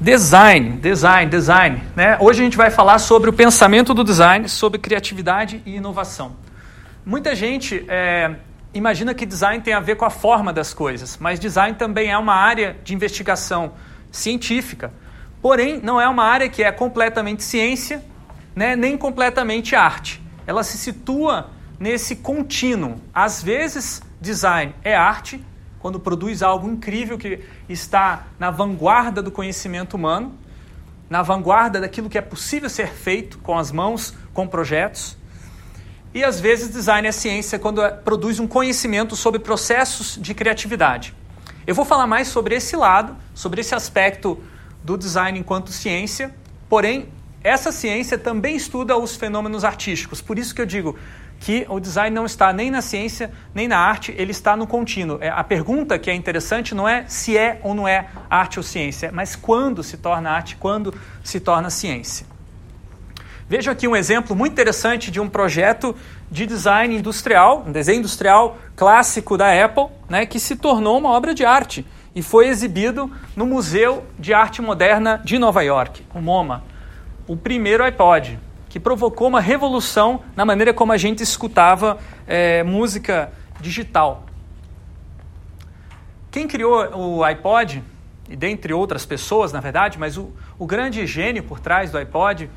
Design, design, design. Né? Hoje a gente vai falar sobre o pensamento do design, sobre criatividade e inovação. Muita gente é, imagina que design tem a ver com a forma das coisas, mas design também é uma área de investigação científica. Porém, não é uma área que é completamente ciência, né, nem completamente arte. Ela se situa nesse contínuo. Às vezes, design é arte, quando produz algo incrível que está na vanguarda do conhecimento humano, na vanguarda daquilo que é possível ser feito com as mãos, com projetos. E às vezes design é ciência quando é, produz um conhecimento sobre processos de criatividade. Eu vou falar mais sobre esse lado, sobre esse aspecto do design enquanto ciência, porém essa ciência também estuda os fenômenos artísticos. Por isso que eu digo, que o design não está nem na ciência, nem na arte, ele está no contínuo. É, a pergunta que é interessante não é se é ou não é arte ou ciência, mas quando se torna arte, quando se torna ciência. Veja aqui um exemplo muito interessante de um projeto de design industrial, um desenho industrial clássico da Apple, né, que se tornou uma obra de arte e foi exibido no Museu de Arte Moderna de Nova York, o MoMA. O primeiro iPod, que provocou uma revolução na maneira como a gente escutava é, música digital. Quem criou o iPod, e dentre outras pessoas, na verdade, mas o, o grande gênio por trás do iPod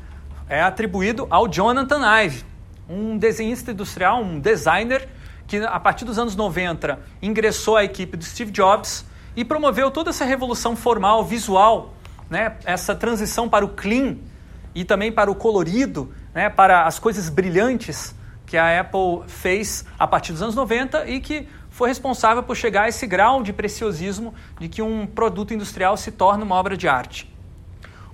é atribuído ao Jonathan Ive, um desenhista industrial, um designer que a partir dos anos 90 ingressou à equipe do Steve Jobs e promoveu toda essa revolução formal, visual, né? essa transição para o clean, e também para o colorido, né, para as coisas brilhantes que a Apple fez a partir dos anos 90 e que foi responsável por chegar a esse grau de preciosismo de que um produto industrial se torna uma obra de arte.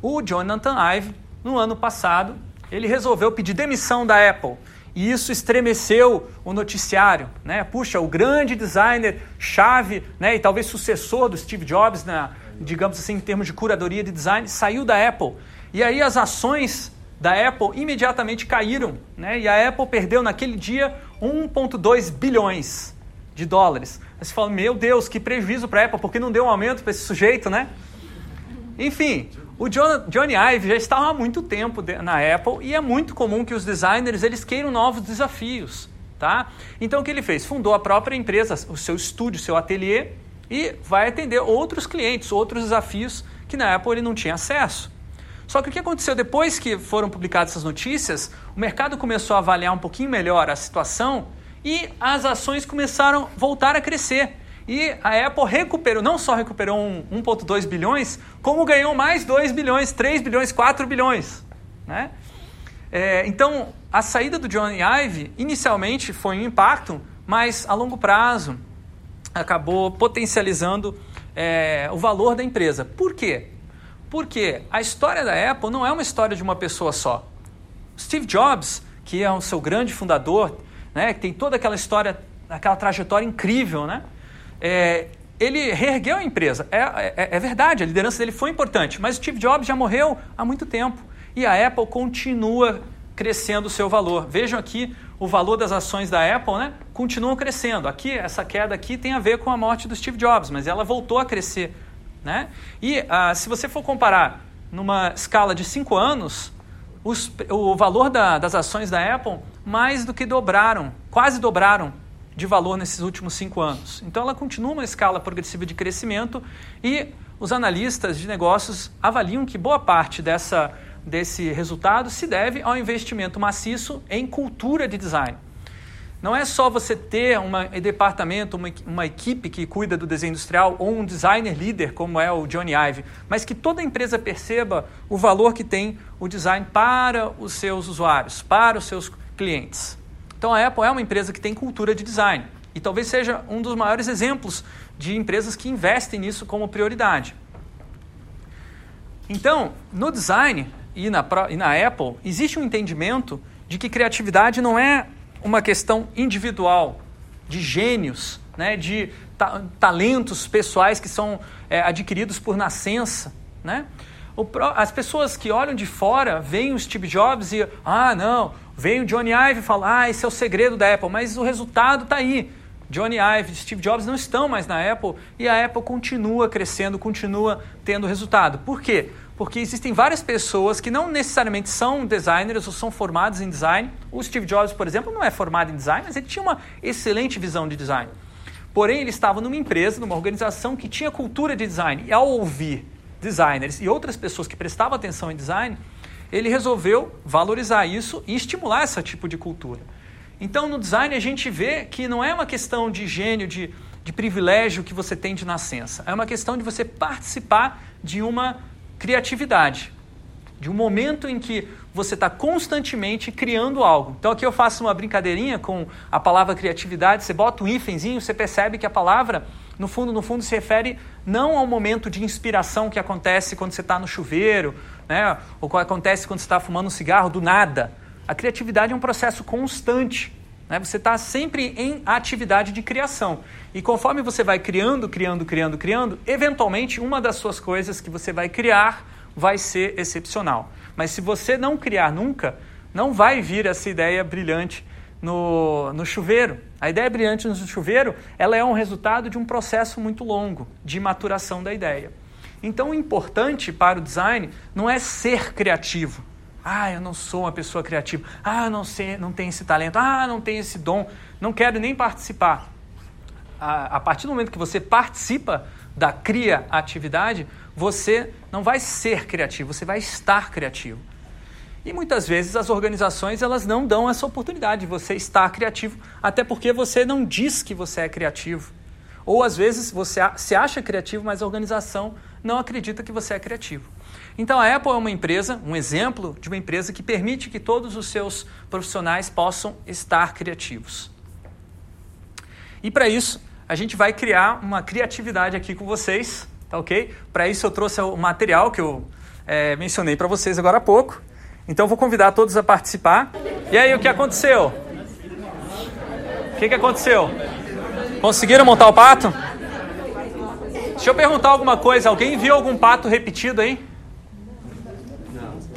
O Jonathan Ive, no ano passado, ele resolveu pedir demissão da Apple e isso estremeceu o noticiário. Né? Puxa, o grande designer chave né, e talvez sucessor do Steve Jobs, na, digamos assim, em termos de curadoria de design, saiu da Apple. E aí as ações da Apple imediatamente caíram, né? E a Apple perdeu naquele dia 1,2 bilhões de dólares. Aí você fala, meu Deus, que prejuízo para a Apple, porque não deu um aumento para esse sujeito, né? Enfim, o John, Johnny Ive já estava há muito tempo na Apple e é muito comum que os designers eles queiram novos desafios, tá? Então o que ele fez? Fundou a própria empresa, o seu estúdio, seu ateliê e vai atender outros clientes, outros desafios que na Apple ele não tinha acesso. Só que o que aconteceu depois que foram publicadas essas notícias, o mercado começou a avaliar um pouquinho melhor a situação e as ações começaram a voltar a crescer. E a Apple recuperou, não só recuperou 1,2 bilhões, como ganhou mais 2 bilhões, 3 bilhões, 4 bilhões. Né? É, então, a saída do Johnny Ive inicialmente foi um impacto, mas a longo prazo acabou potencializando é, o valor da empresa. Por quê? Porque a história da Apple não é uma história de uma pessoa só. Steve Jobs, que é o seu grande fundador, né, que tem toda aquela história, aquela trajetória incrível, né? É, ele reergueu a empresa. É, é, é, verdade, a liderança dele foi importante, mas Steve Jobs já morreu há muito tempo. E a Apple continua crescendo o seu valor. Vejam aqui o valor das ações da Apple, né? Continuam crescendo. Aqui, essa queda aqui tem a ver com a morte do Steve Jobs, mas ela voltou a crescer né? E ah, se você for comparar numa escala de 5 anos, os, o valor da, das ações da Apple mais do que dobraram, quase dobraram de valor nesses últimos cinco anos. Então ela continua uma escala progressiva de crescimento e os analistas de negócios avaliam que boa parte dessa, desse resultado se deve ao investimento maciço em cultura de design. Não é só você ter um departamento, uma, uma, equipe que cuida do desenho industrial ou um designer líder, como é o Johnny Ive, mas que toda empresa perceba o valor que tem o design para os seus usuários, para os seus clientes. Então a Apple é uma empresa que tem cultura de design e talvez seja um dos maiores exemplos de empresas que investem nisso como prioridade. Então, no design e na, e na Apple, existe um entendimento de que criatividade não é uma questão individual, de gênios, né, de ta talentos pessoais que são é, adquiridos por nascença. Né? as pessoas que olham de fora veem o Steve Jobs e, ah, não, vem o Johnny Ive e fala, ah, esse é o segredo da Apple, mas o resultado está aí. Johnny Ive, Steve Jobs não estão mais na Apple e a Apple continua crescendo, continua tendo resultado. Por quê? Porque existem várias pessoas que não necessariamente são designers ou são formadas em design. O Steve Jobs, por exemplo, não é formado em design, mas ele tinha uma excelente visão de design. Porém, ele estava numa empresa, numa organização que tinha cultura de design. E ao ouvir designers e outras pessoas que prestavam atenção em design, ele resolveu valorizar isso e estimular esse tipo de cultura. Então, no design, a gente vê que não é uma questão de gênio, de, de privilégio que você tem de nascença. É uma questão de você participar de uma criatividade, de um momento em que você está constantemente criando algo. Então, aqui eu faço uma brincadeirinha com a palavra criatividade. Você bota um hífenzinho, você percebe que a palavra, no fundo, no fundo, se refere não ao momento de inspiração que acontece quando você está no chuveiro, né? ou acontece quando você está fumando um cigarro do nada a criatividade é um processo constante. Né? Você está sempre em atividade de criação. E conforme você vai criando, criando, criando, criando, eventualmente uma das suas coisas que você vai criar vai ser excepcional. Mas se você não criar nunca, não vai vir essa ideia brilhante no, no chuveiro. A ideia brilhante no chuveiro ela é um resultado de um processo muito longo de maturação da ideia. Então, o importante para o design não é ser criativo, ah, eu não sou uma pessoa criativa. Ah, não sei, não tenho esse talento. Ah, não tenho esse dom. Não quero nem participar. A, a partir do momento que você participa da criatividade, você não vai ser criativo, você vai estar criativo. E muitas vezes as organizações elas não dão essa oportunidade de você estar criativo, até porque você não diz que você é criativo. Ou às vezes você se acha criativo, mas a organização não acredita que você é criativo. Então a Apple é uma empresa, um exemplo de uma empresa que permite que todos os seus profissionais possam estar criativos. E para isso, a gente vai criar uma criatividade aqui com vocês, tá ok? Para isso eu trouxe o material que eu é, mencionei para vocês agora há pouco. Então vou convidar todos a participar. E aí, o que aconteceu? O que, que aconteceu? Conseguiram montar o pato? Deixa eu perguntar alguma coisa. Alguém viu algum pato repetido aí?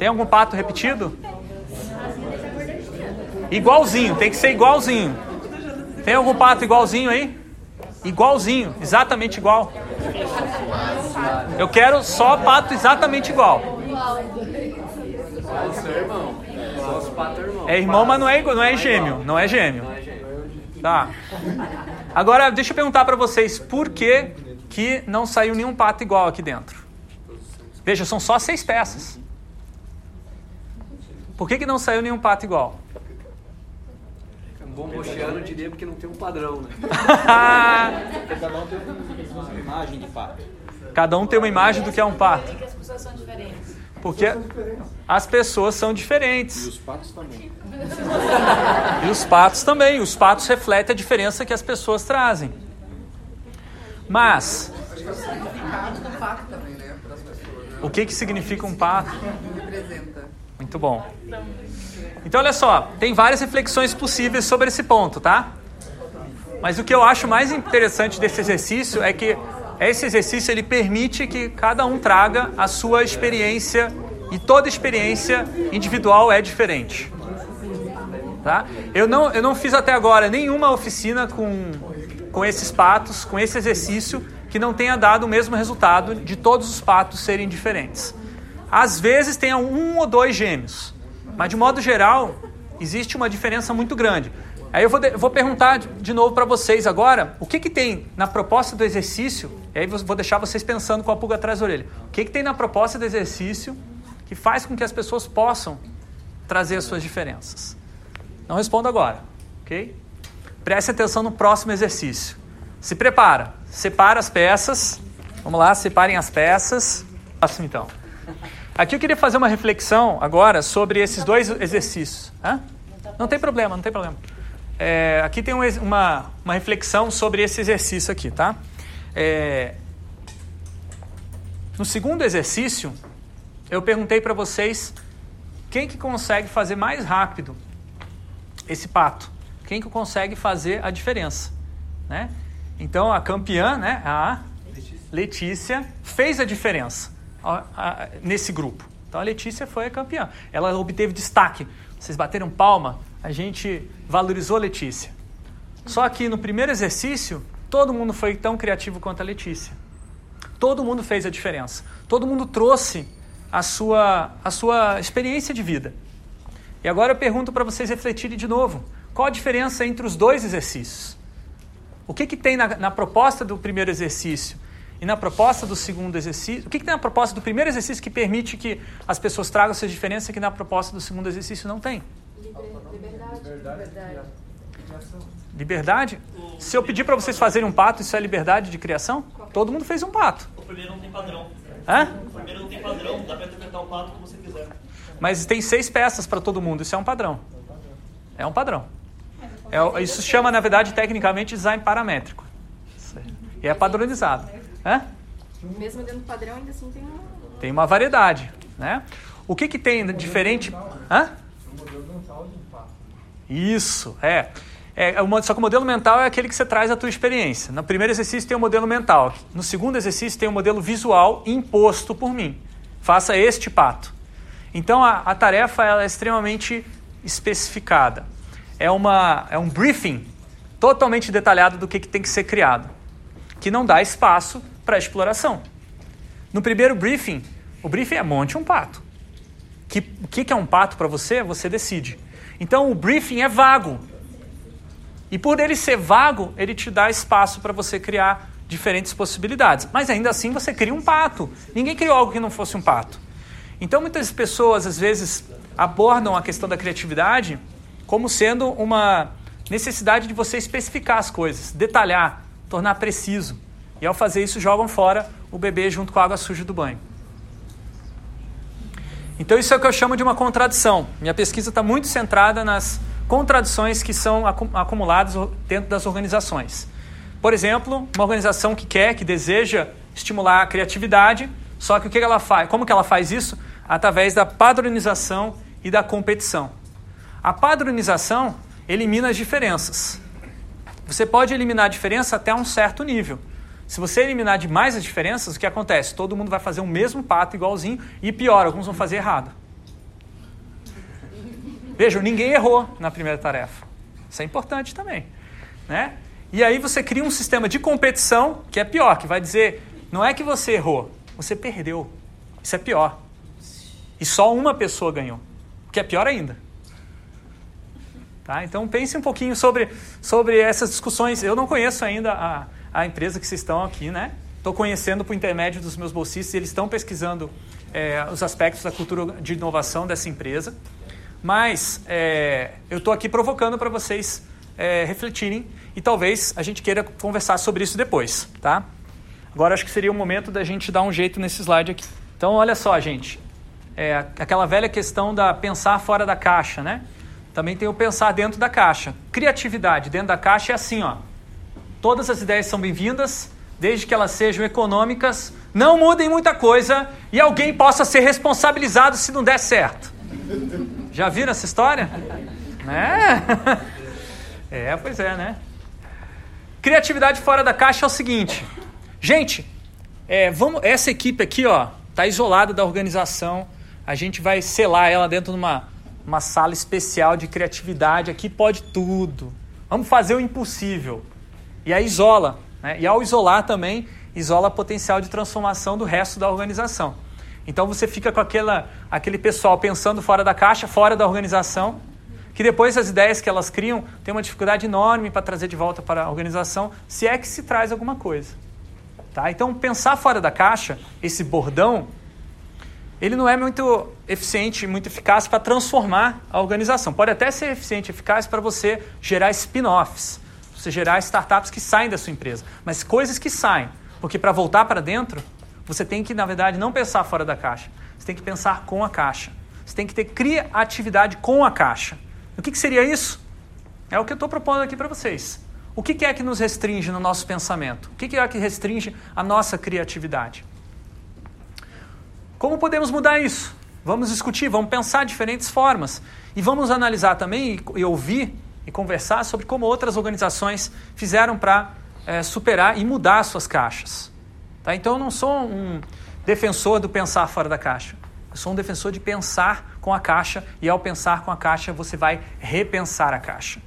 Tem algum pato repetido? Igualzinho, tem que ser igualzinho. Tem algum pato igualzinho aí? Igualzinho, exatamente igual. Eu quero só pato exatamente igual. É irmão, mas não é, não é gêmeo. Não é gêmeo. Tá. Agora, deixa eu perguntar para vocês, por que, que não saiu nenhum pato igual aqui dentro? Veja, são só seis peças. Por que, que não saiu nenhum pato igual? Um bom bocheano diria porque não tem um padrão, né? Cada um tem uma imagem de pato. Cada um tem uma imagem do que é um pato. Porque as pessoas são diferentes. Porque as pessoas são diferentes. E os patos também. E os patos também. Os patos refletem a diferença que as pessoas trazem. Mas, o que, que significa um pato? Muito bom. Então, olha só, tem várias reflexões possíveis sobre esse ponto, tá? Mas o que eu acho mais interessante desse exercício é que esse exercício ele permite que cada um traga a sua experiência e toda experiência individual é diferente. Tá? Eu, não, eu não fiz até agora nenhuma oficina com, com esses patos, com esse exercício, que não tenha dado o mesmo resultado de todos os patos serem diferentes. Às vezes tem um ou dois gêmeos, mas de modo geral existe uma diferença muito grande. Aí eu vou, de, vou perguntar de, novo para vocês agora, o que, que tem na proposta do exercício, e aí vou deixar vocês pensando com a pulga atrás da orelha. O que, que tem na proposta do exercício que faz com que as pessoas possam trazer as suas diferenças? Não respondo agora, ok? Preste atenção no próximo exercício. Se prepara, separa as peças. Vamos lá, separem as peças. Próximo então. Aqui eu queria fazer uma reflexão agora sobre esses dois exercícios. Hã? Não tem problema, não tem problema. É, aqui tem uma, uma reflexão sobre esse exercício aqui, tá? É, no segundo exercício, eu perguntei para vocês quem que consegue fazer mais rápido esse pato. Quem que consegue fazer a diferença, né? Então a campeã, né, a Letícia, fez a diferença nesse grupo. Então a Letícia foi a campeã. Ela obteve destaque. Vocês bateram palma, a gente valorizou a Letícia. Só que no primeiro exercício, todo mundo foi tão criativo quanto a Letícia. Todo mundo fez a diferença. Todo mundo trouxe a sua, a sua experiência de vida. E agora eu pergunto para vocês refletirem de novo: qual a diferença entre os dois exercícios? O que, que tem na, na proposta do primeiro exercício e na proposta do segundo exercício? O que, que tem na proposta do primeiro exercício que permite que as pessoas tragam essas diferenças que na proposta do segundo exercício não tem? Liberdade. Liberdade. Liberdade? Se eu pedir para vocês fazerem um pato, isso é liberdade de criação? Todo mundo fez um pato. O primeiro não tem padrão. Hã? O primeiro não tem padrão, dá pra interpretar o pato como você quiser. Mas tem seis peças para todo mundo, isso é um padrão. É um padrão. É, isso chama, na verdade, tecnicamente, design paramétrico. E é padronizado. Hã? Mesmo dentro do padrão, ainda assim tem uma. Tem uma variedade. Né? O que, que tem de diferente? Hã? Isso, é. É, só que o modelo mental é aquele que você traz a tua experiência. No primeiro exercício tem o modelo mental. No segundo exercício tem o modelo visual imposto por mim. Faça este pato. Então a, a tarefa ela é extremamente especificada. É, uma, é um briefing totalmente detalhado do que, que tem que ser criado, que não dá espaço para exploração. No primeiro briefing, o briefing é monte um pato. O que, que é um pato para você, você decide. Então o briefing é vago. E por ele ser vago, ele te dá espaço para você criar diferentes possibilidades. Mas ainda assim você cria um pato. Ninguém criou algo que não fosse um pato. Então muitas pessoas às vezes abordam a questão da criatividade como sendo uma necessidade de você especificar as coisas, detalhar, tornar preciso. E ao fazer isso jogam fora o bebê junto com a água suja do banho. Então isso é o que eu chamo de uma contradição. Minha pesquisa está muito centrada nas contradições que são acumuladas dentro das organizações. Por exemplo, uma organização que quer, que deseja estimular a criatividade, só que o que ela faz? Como que ela faz isso? Através da padronização e da competição. A padronização elimina as diferenças. Você pode eliminar a diferença até um certo nível. Se você eliminar demais as diferenças, o que acontece? Todo mundo vai fazer o mesmo pato igualzinho e pior, alguns vão fazer errado. Vejam, ninguém errou na primeira tarefa. Isso é importante também. Né? E aí você cria um sistema de competição que é pior, que vai dizer, não é que você errou, você perdeu. Isso é pior. E só uma pessoa ganhou, que é pior ainda. Tá? Então pense um pouquinho sobre, sobre essas discussões. Eu não conheço ainda a, a empresa que vocês estão aqui, né? Estou conhecendo por intermédio dos meus bolsistas, eles estão pesquisando é, os aspectos da cultura de inovação dessa empresa. Mas é, eu estou aqui provocando para vocês é, refletirem e talvez a gente queira conversar sobre isso depois, tá? Agora acho que seria o momento da gente dar um jeito nesse slide aqui. Então, olha só, gente. É, aquela velha questão da pensar fora da caixa, né? Também tem o pensar dentro da caixa. Criatividade dentro da caixa é assim, ó. Todas as ideias são bem-vindas, desde que elas sejam econômicas, não mudem muita coisa e alguém possa ser responsabilizado se não der certo. Já viram essa história? Né? É, pois é, né? Criatividade fora da caixa é o seguinte, gente, é, vamos, essa equipe aqui, ó, tá isolada da organização. A gente vai selar ela dentro de uma, uma sala especial de criatividade. Aqui pode tudo. Vamos fazer o impossível. E aí isola. Né? E ao isolar também, isola potencial de transformação do resto da organização. Então você fica com aquela, aquele pessoal pensando fora da caixa, fora da organização, que depois as ideias que elas criam têm uma dificuldade enorme para trazer de volta para a organização, se é que se traz alguma coisa. Tá? Então pensar fora da caixa, esse bordão, ele não é muito eficiente, muito eficaz para transformar a organização. Pode até ser eficiente, eficaz para você gerar spin-offs, você gerar startups que saem da sua empresa, mas coisas que saem, porque para voltar para dentro você tem que, na verdade, não pensar fora da caixa. Você tem que pensar com a caixa. Você tem que ter criatividade com a caixa. O que, que seria isso? É o que eu estou propondo aqui para vocês. O que, que, é que nos restringe no nosso pensamento? O que, que é que restringe a nossa criatividade? Como podemos mudar isso? Vamos discutir, vamos pensar diferentes formas. E vamos analisar também e, e ouvir e conversar sobre como outras organizações fizeram para é, eh, superar e mudar suas caixas. Tá? Então eu não sou um defensor do pensar fora da caixa. Eu sou um defensor de pensar com a caixa e ao pensar com a caixa você vai repensar a caixa.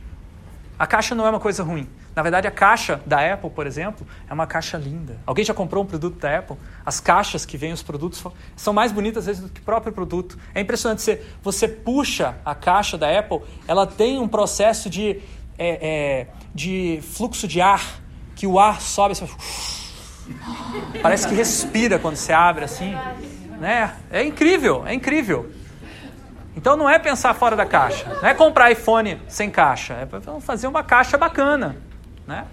A caixa não é uma coisa ruim. Na verdade, a caixa da Apple, por exemplo, é uma caixa linda. Alguém já comprou um produto da Apple? As caixas que vêm os produtos são mais bonitas às vezes do que o próprio produto. É impressionante. Você, você puxa a caixa da Apple, ela tem um processo de, é, é, de fluxo de ar, que o ar sobe. Assim, parece que respira quando você abre assim. Né? É incrível, é incrível. Então não é pensar fora da caixa, não é comprar iPhone sem caixa, é fazer uma caixa bacana. Né?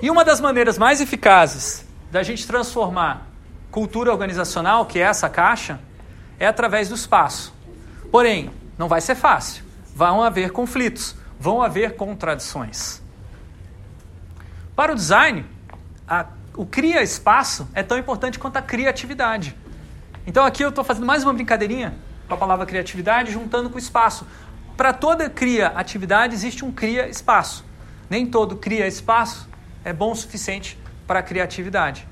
E uma das maneiras mais eficazes da gente transformar cultura organizacional, que é essa caixa, é através do espaço. Porém, não vai ser fácil. Vão haver conflitos, vão haver contradições. Para o design, a, o cria espaço é tão importante quanto a criatividade. Então aqui eu estou fazendo mais uma brincadeirinha com a palavra criatividade, juntando com o espaço. Para toda cria atividade existe um cria espaço. Nem todo cria espaço é bom o suficiente para a criatividade.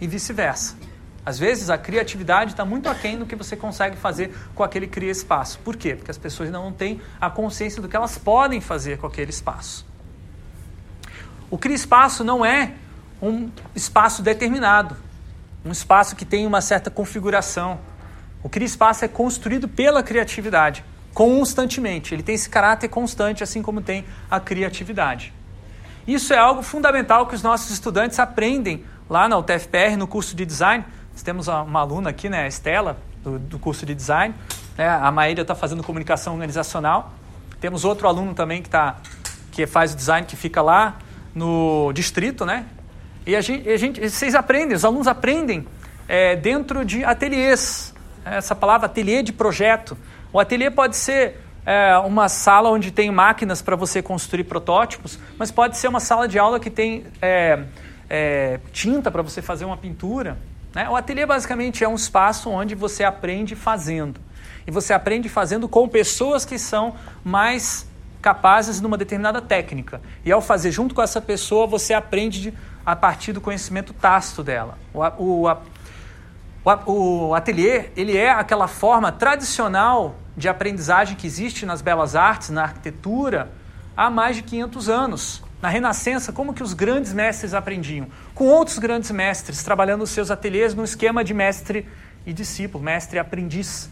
E vice-versa. Às vezes a criatividade está muito aquém do que você consegue fazer com aquele cria espaço. Por quê? Porque as pessoas não têm a consciência do que elas podem fazer com aquele espaço. O cria espaço não é um espaço determinado, um espaço que tem uma certa configuração. O cria espaço é construído pela criatividade constantemente. Ele tem esse caráter constante, assim como tem a criatividade. Isso é algo fundamental que os nossos estudantes aprendem lá na UTFPR, no curso de design. Nós temos uma aluna aqui, né, a Estela, do, do curso de design. É, a Maíra está fazendo comunicação organizacional. Temos outro aluno também que, tá, que faz o design, que fica lá no distrito, né? E a gente, a gente vocês aprendem, os alunos aprendem é, dentro de ateliês. Essa palavra ateliê de projeto. O ateliê pode ser é, uma sala onde tem máquinas para você construir protótipos, mas pode ser uma sala de aula que tem é, é, tinta para você fazer uma pintura. Né? O ateliê basicamente é um espaço onde você aprende fazendo. E você aprende fazendo com pessoas que são mais capazes numa determinada técnica. E ao fazer junto com essa pessoa, você aprende de, a partir do conhecimento tácito dela. O, o, o, o ateliê ele é aquela forma tradicional de aprendizagem que existe nas belas artes, na arquitetura, há mais de 500 anos. Na Renascença, como que os grandes mestres aprendiam? Com outros grandes mestres, trabalhando os seus ateliês no esquema de mestre e discípulo, mestre e aprendiz.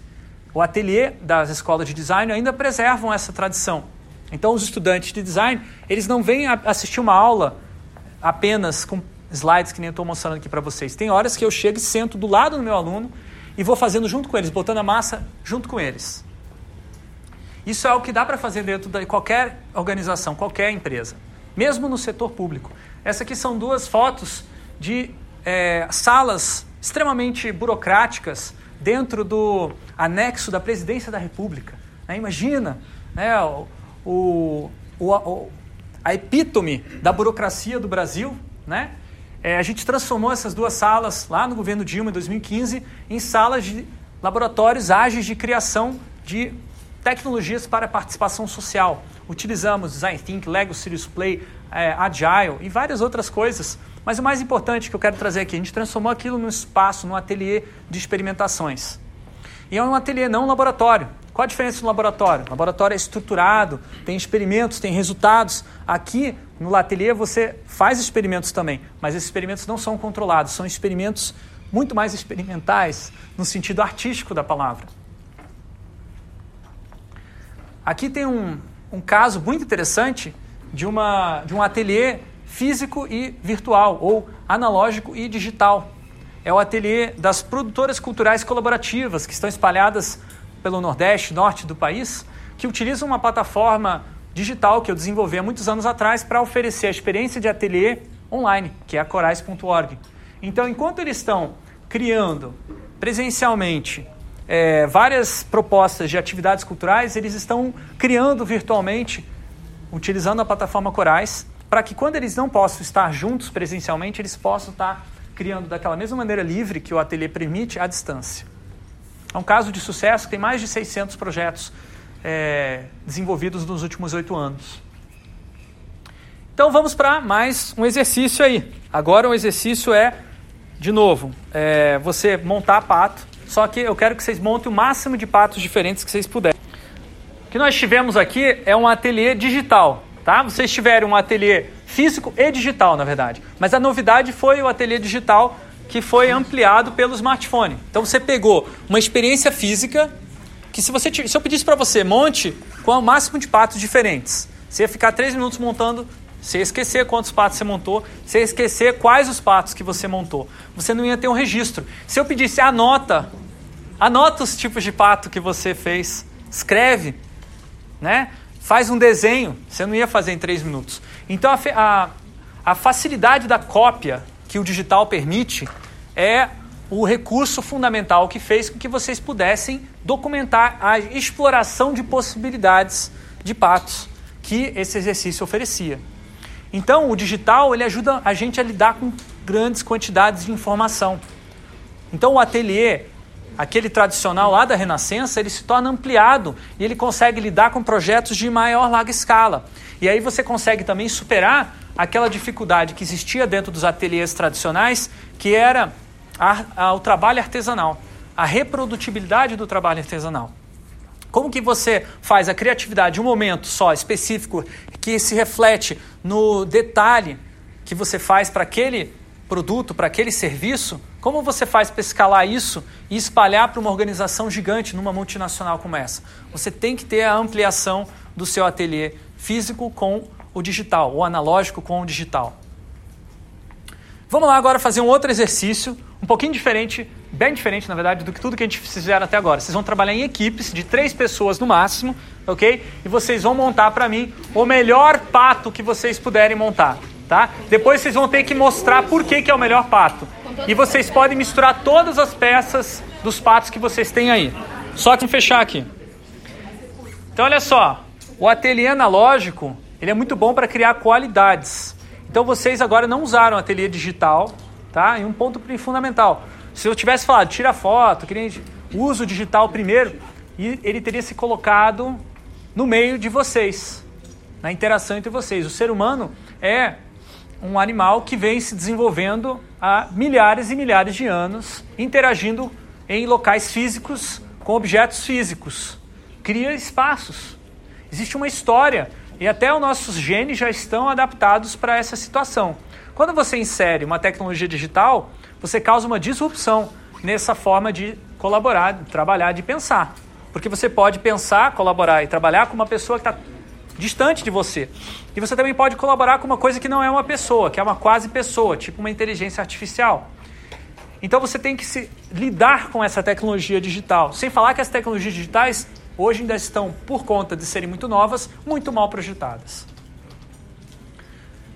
O ateliê das escolas de design ainda preservam essa tradição. Então, os estudantes de design, eles não vêm assistir uma aula apenas com slides que nem eu estou mostrando aqui para vocês. Tem horas que eu chego e sento do lado do meu aluno e vou fazendo junto com eles, botando a massa junto com eles. Isso é o que dá para fazer dentro de qualquer organização, qualquer empresa, mesmo no setor público. Essas aqui são duas fotos de é, salas extremamente burocráticas dentro do anexo da presidência da República. Né? Imagina né, o, o, o, a epítome da burocracia do Brasil. Né? É, a gente transformou essas duas salas lá no governo Dilma em 2015 em salas de laboratórios ágeis de criação de tecnologias para participação social. Utilizamos Design Think, Lego Serious Play, é, Agile e várias outras coisas. Mas o mais importante que eu quero trazer aqui, a gente transformou aquilo num espaço, num ateliê de experimentações. E é um ateliê, não um laboratório. Qual a diferença do laboratório? O laboratório é estruturado, tem experimentos, tem resultados. Aqui no ateliê você faz experimentos também, mas esses experimentos não são controlados, são experimentos muito mais experimentais no sentido artístico da palavra. Aqui tem um, um caso muito interessante de, uma, de um ateliê físico e virtual, ou analógico e digital. É o ateliê das produtoras culturais colaborativas, que estão espalhadas pelo Nordeste, Norte do país, que utilizam uma plataforma digital que eu desenvolvi há muitos anos atrás para oferecer a experiência de ateliê online, que é a corais.org. Então, enquanto eles estão criando presencialmente é, várias propostas de atividades culturais, eles estão criando virtualmente, utilizando a plataforma Corais, para que quando eles não possam estar juntos presencialmente, eles possam estar criando daquela mesma maneira livre que o ateliê permite, à distância. É um caso de sucesso tem mais de 600 projetos é, desenvolvidos nos últimos oito anos. Então vamos para mais um exercício aí. Agora o exercício é, de novo, é, você montar pato só que eu quero que vocês montem o máximo de patos diferentes que vocês puderem. O que nós tivemos aqui é um ateliê digital, tá? Vocês tiveram um ateliê físico e digital, na verdade. Mas a novidade foi o ateliê digital que foi ampliado pelo smartphone. Então você pegou uma experiência física que se, você, se eu pedisse para você, monte com o máximo de patos diferentes. Você ia ficar três minutos montando, você ia esquecer quantos patos você montou, você ia esquecer quais os patos que você montou. Você não ia ter um registro. Se eu pedisse, anota, anota os tipos de pato que você fez, escreve, né? faz um desenho, você não ia fazer em três minutos. Então a, a, a facilidade da cópia que o digital permite é o recurso fundamental que fez com que vocês pudessem documentar a exploração de possibilidades de patos que esse exercício oferecia. Então, o digital ele ajuda a gente a lidar com grandes quantidades de informação. Então, o ateliê, aquele tradicional lá da Renascença, ele se torna ampliado e ele consegue lidar com projetos de maior larga escala. E aí você consegue também superar aquela dificuldade que existia dentro dos ateliês tradicionais, que era a, a, o trabalho artesanal, a reprodutibilidade do trabalho artesanal. Como que você faz a criatividade de um momento só específico que se reflete no detalhe que você faz para aquele produto, para aquele serviço? Como você faz para escalar isso e espalhar para uma organização gigante numa multinacional como essa? Você tem que ter a ampliação do seu ateliê físico com o digital, o analógico com o digital. Vamos lá agora fazer um outro exercício, um pouquinho diferente, bem diferente na verdade, do que tudo que a gente fizeram até agora. Vocês vão trabalhar em equipes de três pessoas no máximo, ok? E vocês vão montar para mim o melhor pato que vocês puderem montar, tá? Depois vocês vão ter que mostrar por que, que é o melhor pato. E vocês podem misturar todas as peças dos patos que vocês têm aí. Só que fechar aqui. Então olha só, o ateliê analógico ele é muito bom para criar qualidades. Então vocês agora não usaram ateliê digital, tá? E um ponto fundamental. Se eu tivesse falado, tira foto, que uso digital primeiro, e ele teria se colocado no meio de vocês, na interação entre vocês. O ser humano é um animal que vem se desenvolvendo há milhares e milhares de anos, interagindo em locais físicos com objetos físicos. Cria espaços. Existe uma história e até os nossos genes já estão adaptados para essa situação. Quando você insere uma tecnologia digital, você causa uma disrupção nessa forma de colaborar, de trabalhar, de pensar. Porque você pode pensar, colaborar e trabalhar com uma pessoa que está distante de você. E você também pode colaborar com uma coisa que não é uma pessoa, que é uma quase pessoa, tipo uma inteligência artificial. Então você tem que se lidar com essa tecnologia digital. Sem falar que as tecnologias digitais hoje ainda estão, por conta de serem muito novas, muito mal projetadas.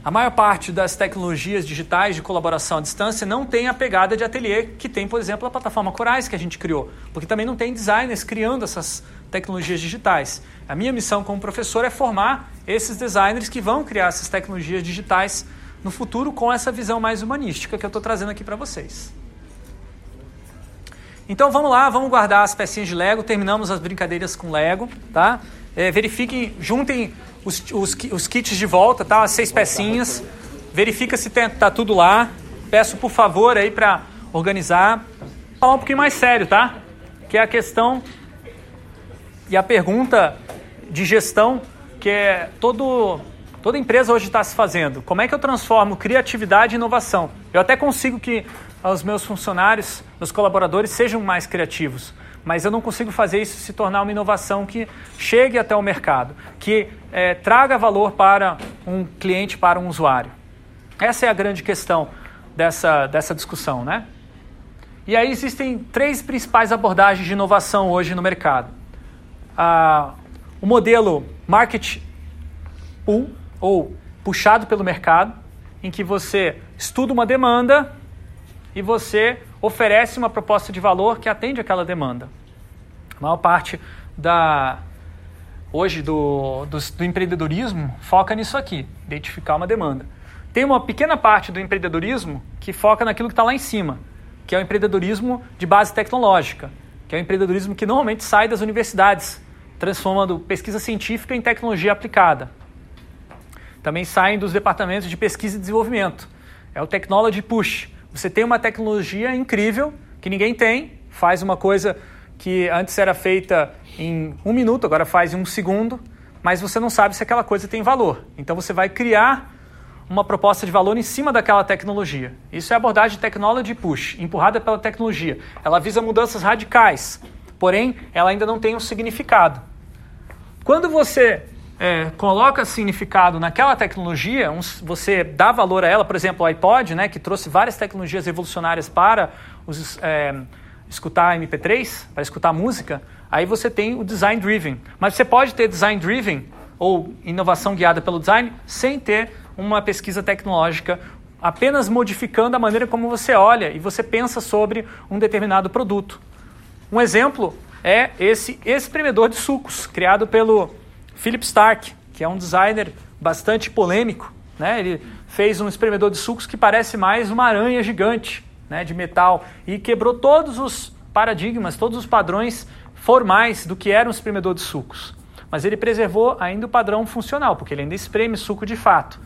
A maior parte das tecnologias digitais de colaboração à distância não tem a pegada de ateliê que tem, por exemplo, a plataforma Corais que a gente criou, porque também não tem designers criando essas tecnologias digitais. A minha missão como professor é formar esses designers que vão criar essas tecnologias digitais no futuro com essa visão mais humanística que eu estou trazendo aqui para vocês. Então vamos lá, vamos guardar as pecinhas de Lego, terminamos as brincadeiras com Lego, tá? É, verifiquem, juntem os, os, os, kits de volta, tá? As seis pecinhas. Verifica se tem, tá tudo lá. Peço por favor aí para organizar. Vou falar um pouquinho mais sério, tá? Que é a questão e a pergunta de gestão que é todo toda empresa hoje está se fazendo. Como é que eu transformo criatividade em inovação? Eu até consigo que os meus funcionários, meus colaboradores sejam mais criativos. Mas eu não consigo fazer isso se tornar uma inovação que chegue até o mercado, que é, traga valor para um cliente, para um usuário. Essa é a grande questão dessa, dessa discussão, né? E aí existem três principais abordagens de inovação hoje no mercado. Ah, o modelo market pull, ou puxado pelo mercado, em que você estuda uma demanda e você oferece uma proposta de valor que atende aquela demanda. A maior parte da hoje do, do, do empreendedorismo foca nisso aqui, identificar uma demanda. Tem uma pequena parte do empreendedorismo que foca naquilo que está lá em cima, que é o empreendedorismo de base tecnológica, que é o empreendedorismo que normalmente sai das universidades, transformando pesquisa científica em tecnologia aplicada. Também saem dos departamentos de pesquisa e desenvolvimento. É o technology push, você tem uma tecnologia incrível que ninguém tem, faz uma coisa que antes era feita em um minuto, agora faz em um segundo, mas você não sabe se aquela coisa tem valor. Então você vai criar uma proposta de valor em cima daquela tecnologia. Isso é a abordagem Technology Push, empurrada pela tecnologia. Ela visa mudanças radicais, porém ela ainda não tem um significado. Quando você é, coloca significado naquela tecnologia, um, você dá valor a ela, por exemplo, o iPod, né, que trouxe várias tecnologias revolucionárias para os, é, escutar MP3, para escutar música, aí você tem o design driven. Mas você pode ter design driven ou inovação guiada pelo design sem ter uma pesquisa tecnológica, apenas modificando a maneira como você olha e você pensa sobre um determinado produto. Um exemplo é esse espremedor de sucos, criado pelo Philip Stark, que é um designer bastante polêmico. Né? Ele fez um espremedor de sucos que parece mais uma aranha gigante né, de metal e quebrou todos os paradigmas, todos os padrões formais do que era um espremedor de sucos. Mas ele preservou ainda o padrão funcional, porque ele ainda espreme suco de fato.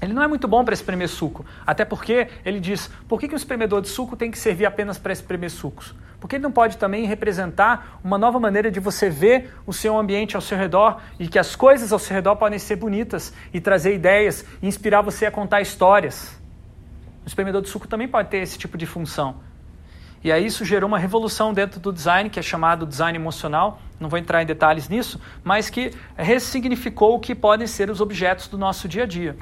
Ele não é muito bom para espremer suco, até porque ele diz: por que, que um espremedor de suco tem que servir apenas para espremer sucos? Porque ele não pode também representar uma nova maneira de você ver o seu ambiente ao seu redor e que as coisas ao seu redor podem ser bonitas e trazer ideias e inspirar você a contar histórias. O espremedor de suco também pode ter esse tipo de função. E aí isso gerou uma revolução dentro do design, que é chamado design emocional. Não vou entrar em detalhes nisso, mas que ressignificou o que podem ser os objetos do nosso dia a dia.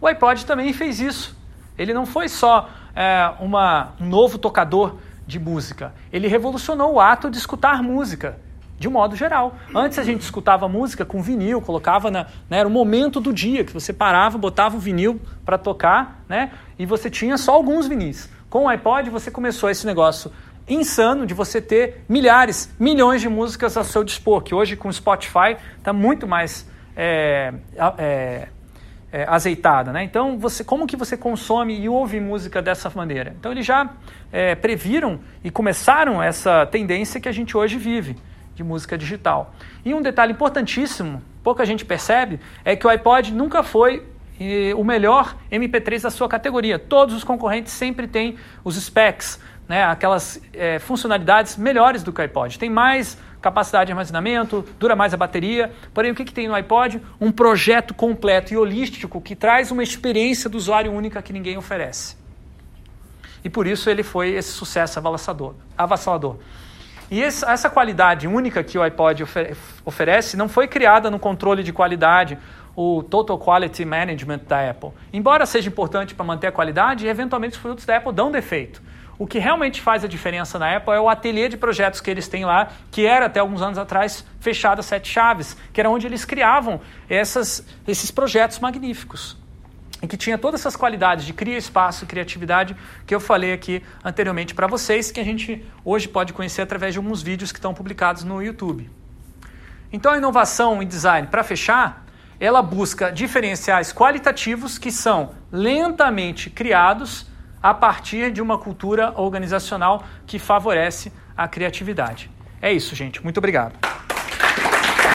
O iPod também fez isso. Ele não foi só é, uma, um novo tocador de música. Ele revolucionou o ato de escutar música, de um modo geral. Antes a gente escutava música com vinil, colocava na. Né, era o momento do dia que você parava, botava o vinil para tocar, né? E você tinha só alguns vinis. Com o iPod você começou esse negócio insano de você ter milhares, milhões de músicas ao seu dispor, que hoje com o Spotify está muito mais é, é, é, azeitada. Né? Então, você, como que você consome e ouve música dessa maneira? Então, eles já é, previram e começaram essa tendência que a gente hoje vive de música digital. E um detalhe importantíssimo, pouca gente percebe, é que o iPod nunca foi o melhor MP3 da sua categoria. Todos os concorrentes sempre têm os specs, né, aquelas é, funcionalidades melhores do que o iPod. Tem mais capacidade de armazenamento, dura mais a bateria. Porém, o que, que tem no iPod? Um projeto completo e holístico que traz uma experiência do usuário única que ninguém oferece. E por isso ele foi esse sucesso avassalador. avassalador. E essa qualidade única que o iPod oferece não foi criada no controle de qualidade, o Total Quality Management da Apple. Embora seja importante para manter a qualidade, eventualmente os produtos da Apple dão defeito. O que realmente faz a diferença na Apple é o ateliê de projetos que eles têm lá, que era até alguns anos atrás fechado a sete chaves, que era onde eles criavam essas, esses projetos magníficos. E que tinha todas essas qualidades de cria espaço, criatividade, que eu falei aqui anteriormente para vocês, que a gente hoje pode conhecer através de alguns vídeos que estão publicados no YouTube. Então a inovação em design, para fechar, ela busca diferenciais qualitativos que são lentamente criados a partir de uma cultura organizacional que favorece a criatividade. É isso, gente. Muito obrigado.